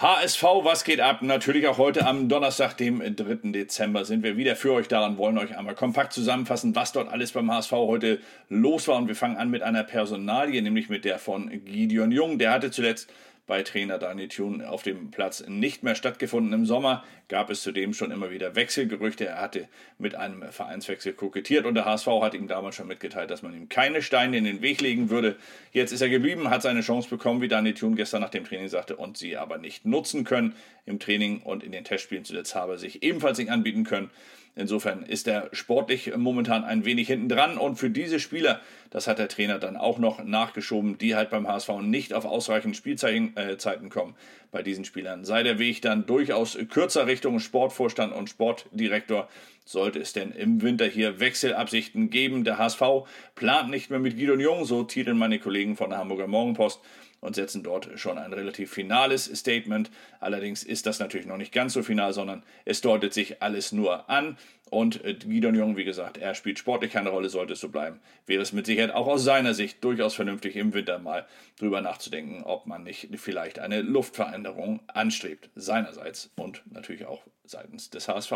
HSV, was geht ab? Natürlich auch heute am Donnerstag, dem 3. Dezember, sind wir wieder für euch da und wollen euch einmal kompakt zusammenfassen, was dort alles beim HSV heute los war. Und wir fangen an mit einer Personalie, nämlich mit der von Gideon Jung. Der hatte zuletzt bei Trainer Daniel Thun auf dem Platz nicht mehr stattgefunden. Im Sommer gab es zudem schon immer wieder Wechselgerüchte. Er hatte mit einem Vereinswechsel kokettiert und der HSV hat ihm damals schon mitgeteilt, dass man ihm keine Steine in den Weg legen würde. Jetzt ist er geblieben, hat seine Chance bekommen, wie Daniel Thun gestern nach dem Training sagte, und sie aber nicht nutzen können. Im Training und in den Testspielen zuletzt habe er sich ebenfalls nicht anbieten können. Insofern ist er sportlich momentan ein wenig hinten dran und für diese Spieler, das hat der Trainer dann auch noch nachgeschoben, die halt beim HSV nicht auf ausreichend Spielzeiten äh, kommen. Bei diesen Spielern sei der Weg dann durchaus kürzer Richtung Sportvorstand und Sportdirektor. Sollte es denn im Winter hier Wechselabsichten geben? Der HSV plant nicht mehr mit Guido Jung, so titeln meine Kollegen von der Hamburger Morgenpost und setzen dort schon ein relativ finales Statement. Allerdings ist das natürlich noch nicht ganz so final, sondern es deutet sich alles nur an. Und äh, Gidon Jung, wie gesagt, er spielt sportlich keine Rolle, sollte es so bleiben. Wäre es mit Sicherheit auch aus seiner Sicht durchaus vernünftig, im Winter mal drüber nachzudenken, ob man nicht vielleicht eine Luftveränderung anstrebt. Seinerseits und natürlich auch seitens des HSV.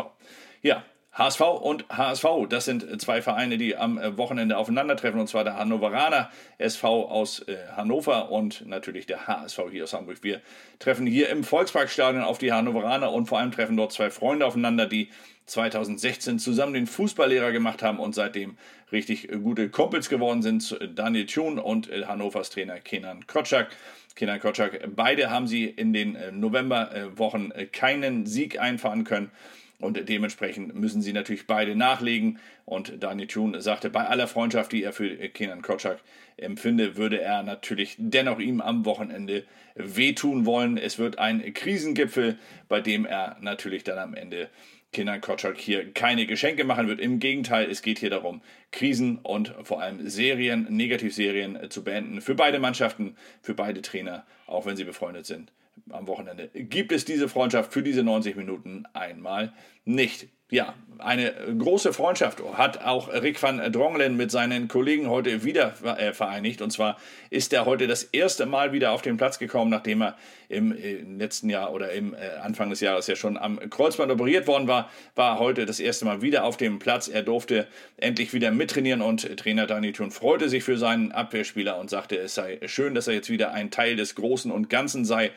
Ja, HSV und HSV, das sind zwei Vereine, die am Wochenende aufeinandertreffen, und zwar der Hannoveraner SV aus äh, Hannover und natürlich der HSV hier aus Hamburg. Wir treffen hier im Volksparkstadion auf die Hannoveraner und vor allem treffen dort zwei Freunde aufeinander, die 2016 zusammen den Fußballlehrer gemacht haben und seitdem richtig gute Kumpels geworden sind. Daniel Thun und äh, Hannovers Trainer Kenan Kotschak. Kenan Kotschak, beide haben sie in den äh, Novemberwochen keinen Sieg einfahren können. Und dementsprechend müssen sie natürlich beide nachlegen. Und Daniel Thun sagte, bei aller Freundschaft, die er für Kenan Kotschak empfinde, würde er natürlich dennoch ihm am Wochenende wehtun wollen. Es wird ein Krisengipfel, bei dem er natürlich dann am Ende Kenan Kotschak hier keine Geschenke machen wird. Im Gegenteil, es geht hier darum, Krisen und vor allem Serien, Negativserien zu beenden. Für beide Mannschaften, für beide Trainer, auch wenn sie befreundet sind am Wochenende gibt es diese Freundschaft für diese 90 Minuten einmal nicht. Ja, eine große Freundschaft hat auch Rick van Drongelen mit seinen Kollegen heute wieder äh, vereinigt. Und zwar ist er heute das erste Mal wieder auf den Platz gekommen, nachdem er im äh, letzten Jahr oder im äh, Anfang des Jahres ja schon am Kreuzband operiert worden war, war heute das erste Mal wieder auf dem Platz. Er durfte endlich wieder mittrainieren und Trainer Dani Thun freute sich für seinen Abwehrspieler und sagte, es sei schön, dass er jetzt wieder ein Teil des Großen und Ganzen sei.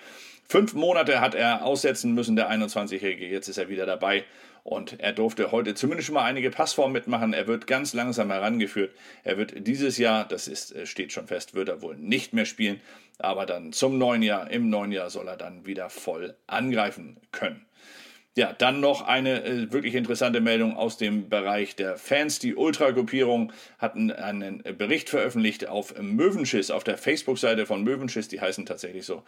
Fünf Monate hat er aussetzen müssen, der 21-Jährige. Jetzt ist er wieder dabei und er durfte heute zumindest schon mal einige Passformen mitmachen. Er wird ganz langsam herangeführt. Er wird dieses Jahr, das ist, äh, steht schon fest, wird er wohl nicht mehr spielen. Aber dann zum neuen Jahr, im neuen Jahr soll er dann wieder voll angreifen können. Ja, dann noch eine äh, wirklich interessante Meldung aus dem Bereich der Fans. Die Ultra-Gruppierung hatten einen Bericht veröffentlicht auf Möwenschiss, auf der Facebook-Seite von Möwenschiss, die heißen tatsächlich so.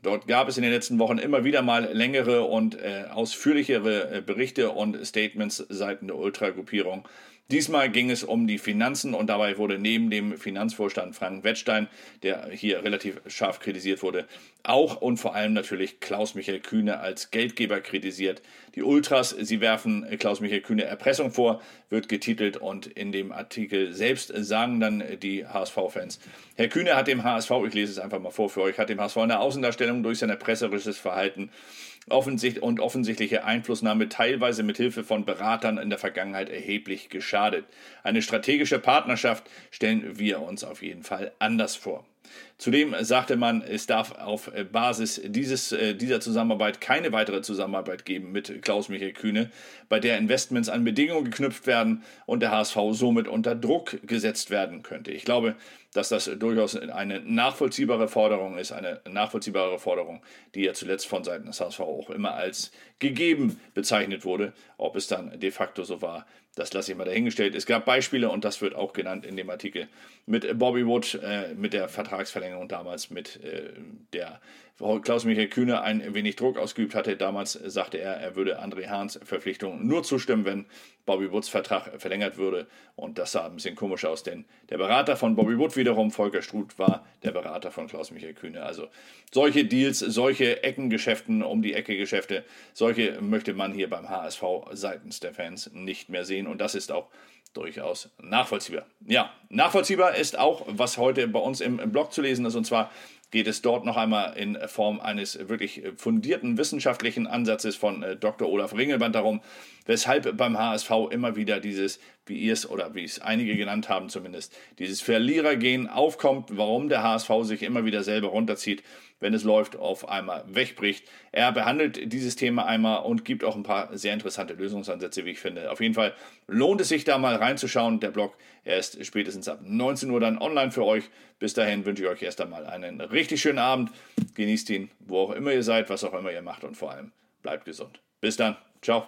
Dort gab es in den letzten Wochen immer wieder mal längere und äh, ausführlichere äh, Berichte und Statements seitens der Ultra-Gruppierung Diesmal ging es um die Finanzen und dabei wurde neben dem Finanzvorstand Frank Wettstein, der hier relativ scharf kritisiert wurde, auch und vor allem natürlich Klaus-Michael Kühne als Geldgeber kritisiert. Die Ultras, sie werfen Klaus-Michael Kühne Erpressung vor, wird getitelt und in dem Artikel selbst sagen dann die HSV-Fans, Herr Kühne hat dem HSV, ich lese es einfach mal vor für euch, hat dem HSV eine Außendarstellung durch sein erpresserisches Verhalten offensichtlich und offensichtliche Einflussnahme teilweise mit Hilfe von Beratern in der Vergangenheit erheblich geschadet. Eine strategische Partnerschaft stellen wir uns auf jeden Fall anders vor. Zudem sagte man, es darf auf Basis dieses, äh, dieser Zusammenarbeit keine weitere Zusammenarbeit geben mit Klaus-Michael Kühne, bei der Investments an Bedingungen geknüpft werden und der HSV somit unter Druck gesetzt werden könnte. Ich glaube, dass das durchaus eine nachvollziehbare Forderung ist, eine nachvollziehbare Forderung, die ja zuletzt von Seiten des HSV auch immer als gegeben bezeichnet wurde. Ob es dann de facto so war, das lasse ich mal dahingestellt. Es gab Beispiele und das wird auch genannt in dem Artikel mit Bobby Wood, äh, mit der Vertragsverlängerung damals, mit äh, der Klaus-Michael Kühne ein wenig Druck ausgeübt hatte. Damals sagte er, er würde André Hahns Verpflichtung nur zustimmen, wenn Bobby Woods Vertrag verlängert würde. Und das sah ein bisschen komisch aus, denn der Berater von Bobby Wood wiederum, Volker Struth, war der Berater von Klaus-Michael Kühne. Also solche Deals, solche Eckengeschäften, um die Ecke Geschäfte, solche möchte man hier beim HSV seitens der Fans nicht mehr sehen. Und das ist auch durchaus nachvollziehbar. Ja, nachvollziehbar ist auch, was heute bei uns im Blog zu lesen ist, und zwar geht es dort noch einmal in Form eines wirklich fundierten wissenschaftlichen Ansatzes von äh, Dr. Olaf Ringelband darum, weshalb beim HSV immer wieder dieses, wie ihr es oder wie es einige genannt haben zumindest, dieses Verlierergehen aufkommt, warum der HSV sich immer wieder selber runterzieht, wenn es läuft, auf einmal wegbricht. Er behandelt dieses Thema einmal und gibt auch ein paar sehr interessante Lösungsansätze, wie ich finde. Auf jeden Fall lohnt es sich da mal reinzuschauen. Der Blog, er ist spätestens ab 19 Uhr dann online für euch. Bis dahin wünsche ich euch erst einmal einen richtig schönen Abend. Genießt ihn, wo auch immer ihr seid, was auch immer ihr macht und vor allem bleibt gesund. Bis dann. Ciao.